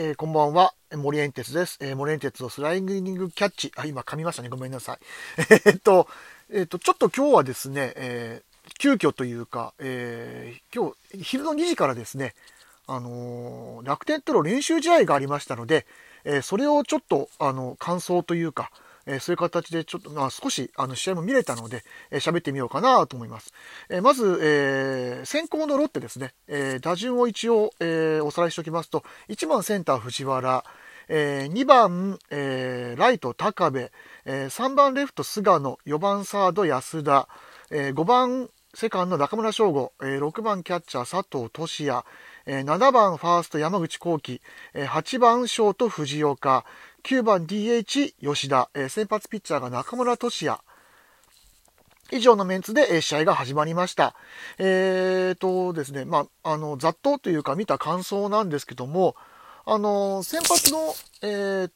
えー、こんばんは。森エンテツです。えー、森エンテツのスライディングキャッチ。あ、今噛みましたね。ごめんなさい。えっと、えっと、ちょっと今日はですね、えー、急遽というか、えー、今日、昼の2時からですね、あのー、楽天との練習試合がありましたので、えー、それをちょっと、あの、感想というか、えそういう形でちょっと、まあ、少しあの試合も見れたので、え喋ってみようかなと思います。えまず、え、先行のロッテですね、え打順を一応、えおさらいしておきますと、1番センター藤原、え2番、えライト高部、え3番レフト菅野、4番サード安田、え5番セカンド中村翔吾、え6番キャッチャー佐藤俊也、え7番ファースト山口幸輝、え8番ショート藤岡、9番 DH 吉田、え先発ピッチャーが中村俊也。以上のメンツで、え試合が始まりました。えーとですね、まあ、あの、ざっとというか見た感想なんですけども、あの、先発の、えー、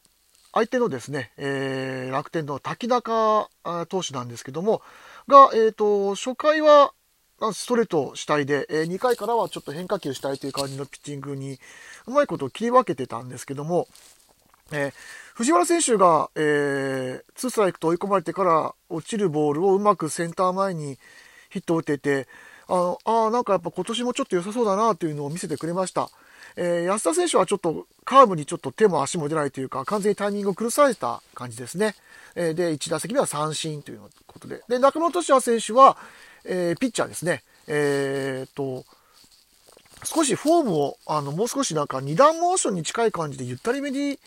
相手のですね、えー、楽天の滝中投手なんですけども、が、えーと、初回はストレート主体で、えー、2回からはちょっと変化球主体という感じのピッチングにうまいことを切り分けてたんですけども、えー、藤原選手が、えー、ツーストライクと追い込まれてから落ちるボールをうまくセンター前にヒットを打てて、あの、あなんかやっぱ今年もちょっと良さそうだなというのを見せてくれました。えー、安田選手はちょっとカーブにちょっと手も足も出ないというか、完全にタイミングを崩された感じですね。えー、で、1打席目は三振ということで。で、中野俊也選手は、えー、ピッチャーですね。えー、と、少しフォームを、あの、もう少しなんか二段モーションに近い感じでゆったりめに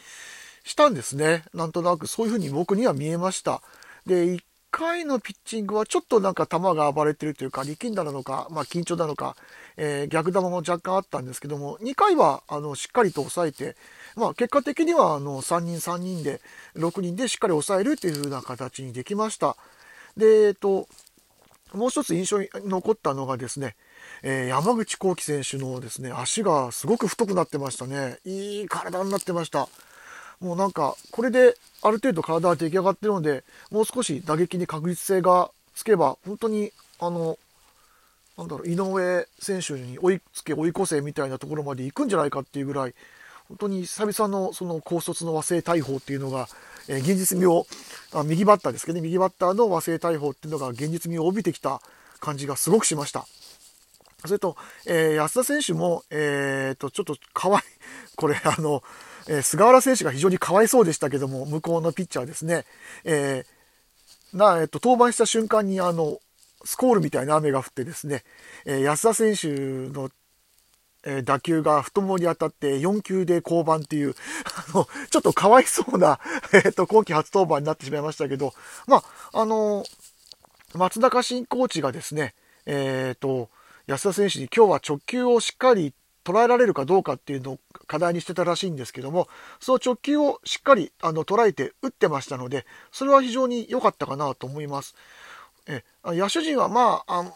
したんですね。なんとなくそういう風に僕には見えました。で、1回のピッチングはちょっとなんか球が暴れてるというか、力んだのか、まあ緊張なのか、えー、逆球も若干あったんですけども、2回はあのしっかりと抑えて、まあ結果的にはあの3人3人で、6人でしっかり抑えるという風な形にできました。で、えっと、もう一つ印象に残ったのがですね、えー、山口幸輝選手のですね、足がすごく太くなってましたね。いい体になってました。もうなんか、これである程度体が出来上がってるので、もう少し打撃に確実性がつけば、本当に、あの、なんだろう、井上選手に追いつけ追い越せみたいなところまで行くんじゃないかっていうぐらい、本当に久々のその高卒の和製大砲っていうのが、えー、現実味をあ、右バッターですけどね、右バッターの和製大砲っていうのが現実味を帯びてきた感じがすごくしました。それと、えー、安田選手も、えー、と、ちょっとかわい、これあの、えー、菅原選手が非常にかわいそうでしたけども、向こうのピッチャーですね、えー、な、えっと、登板した瞬間に、あの、スコールみたいな雨が降ってですね、えー、安田選手の、え打球が太ももに当たって4球で降板っていう、あの、ちょっとかわいそうな、えっと、今季初登板になってしまいましたけど、まあ、あの、松中新コーチがですね、えっ、と、安田選手に今日は直球をしっかり捉えられるかどうかっていうのを課題にしてたらしいんですけども、その直球をしっかりあの捉えて打ってましたので、それは非常に良かったかなと思います。え野手陣はまあ、あ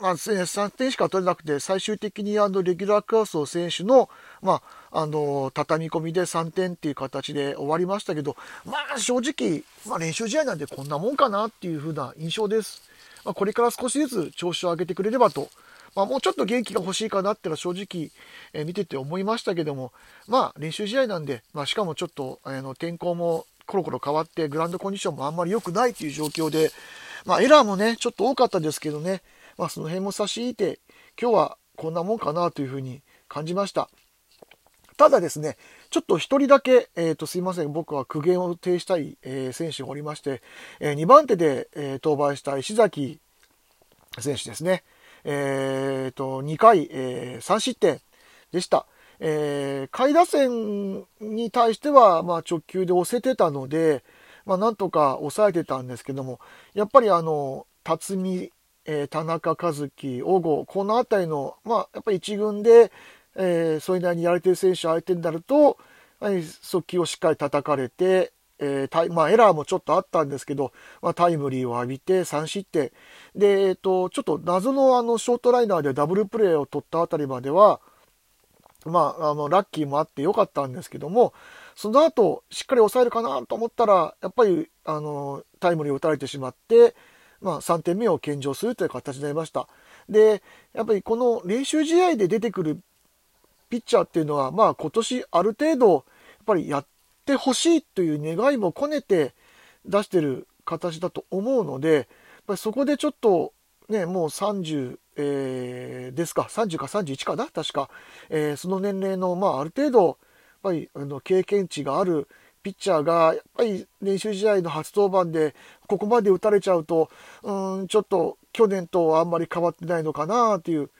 まあ、3点しか取れなくて、最終的にあのレギュラークラスの選手の、まあ、あの畳み込みで3点っていう形で終わりましたけど、まあ、正直、まあ、練習試合なんでこんなもんかなっていう風な印象です。まあ、これから少しずつ調子を上げてくれればとまあ、もうちょっと元気が欲しいかなってのは正直、え、見てて思いましたけども、まあ練習試合なんで、まあ、しかもちょっと、あの天候もコロコロ変わってグラウンドコンディションもあんまり良くないという状況で、まあ、エラーもねちょっと多かったですけどね、まあ、その辺も差し引いて今日はこんなもんかなというふうに感じました。ただですねちょっと1人だけ、えー、とすいません僕は苦言を呈したい、えー、選手がおりまして、えー、2番手で、えー、登板した石崎選手ですね。えー、と、2回、えー、3失点でした。えー、下位打線に対しては、まあ、直球で押せてたので、まあ、なんとか抑えてたんですけども、やっぱりあの、辰巳、えー、田中和樹、小郷、この辺りの、まあ、やっぱり一軍で、えー、それなりにやれてる選手相手になると、速球をしっかり叩かれて、えーまあ、エラーもちょっとあったんですけど、まあ、タイムリーを浴びて3失点。で、えっ、と、ちょっと謎のあのショートライナーでダブルプレーを取ったあたりまでは、まあ、あの、ラッキーもあってよかったんですけども、その後、しっかり抑えるかなと思ったら、やっぱり、あの、タイムリーを打たれてしまって、まあ、3点目を献上するという形になりました。で、やっぱりこの練習試合で出てくるピッチャーっていうのは、まあ今年ある程度、やっぱりやってほしいという願いも込めて出してる形だと思うので、やっぱりそこでちょっとね、もう30、えー、ですか、30か31かな、確か。えー、その年齢の、まあある程度、やっぱりあの経験値があるピッチャーが、やっぱり練習試合の初登板で、ここまで打たれちゃうと、うん、ちょっと去年とあんまり変わってないのかなっていう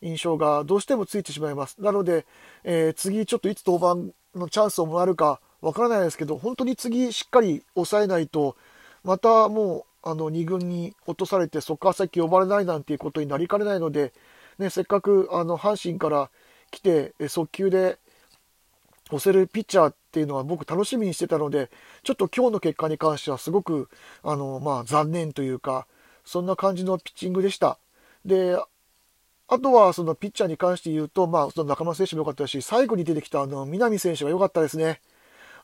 印象がどうしてもついてしまいます。なので、えー、次ちょっといつ登板のチャンスをもらえるかわからないですけど、本当に次しっかり抑えないと、またもう、あの、2軍に落とされて、そこから先呼ばれないなんていうことになりかねないので、ね、せっかく、あの、阪神から来て、速球で押せるピッチャーっていうのは僕楽しみにしてたので、ちょっと今日の結果に関してはすごく、あの、まあ、残念というか、そんな感じのピッチングでした。で、あとはそのピッチャーに関して言うと、まあ、その中村選手も良かったし、最後に出てきたあの、南選手が良かったですね。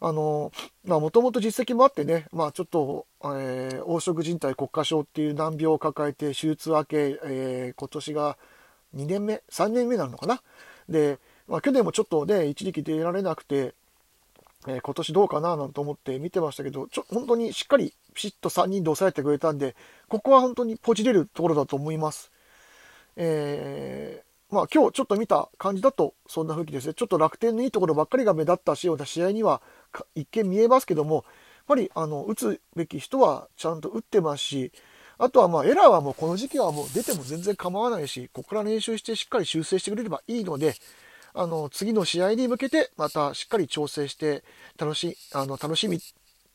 あの、まあ、もともと実績もあってね、まあ、ちょっと、えー、黄色人体国家症っていう難病を抱えて手術明け、えー、今年が2年目、3年目なのかな？で、まあ、去年もちょっとね、一時期出られなくて、えー、今年どうかななんて思って見てましたけど、ちょ、本当にしっかりピシッと3人で抑えてくれたんで、ここは本当にポジれるところだと思います。え、まあ今日ちょっと見た感じだとそんな風気ですね。ちょっと楽天のいいところばっかりが目立ったような試合には一見見えますけども、やっぱりあの打つべき人はちゃんと打ってますし、あとはまあエラーはもうこの時期はもう出ても全然構わないし、ここから練習してしっかり修正してくれればいいので、あの、次の試合に向けて、またしっかり調整して、楽し、あの、楽しみ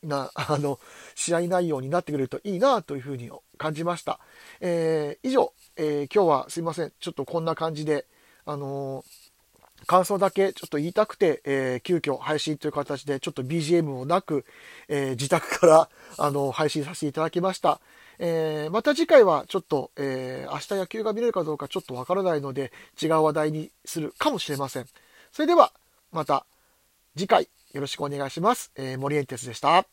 な、あの、試合内容になってくれるといいな、というふうに感じました。えー、以上、えー、今日はすいません。ちょっとこんな感じで、あのー、感想だけちょっと言いたくて、え、急遽配信という形でちょっと BGM もなく、え、自宅からあの配信させていただきました。え、また次回はちょっと、え、明日野球が見れるかどうかちょっとわからないので、違う話題にするかもしれません。それでは、また次回よろしくお願いします。えー、森エンテスでした。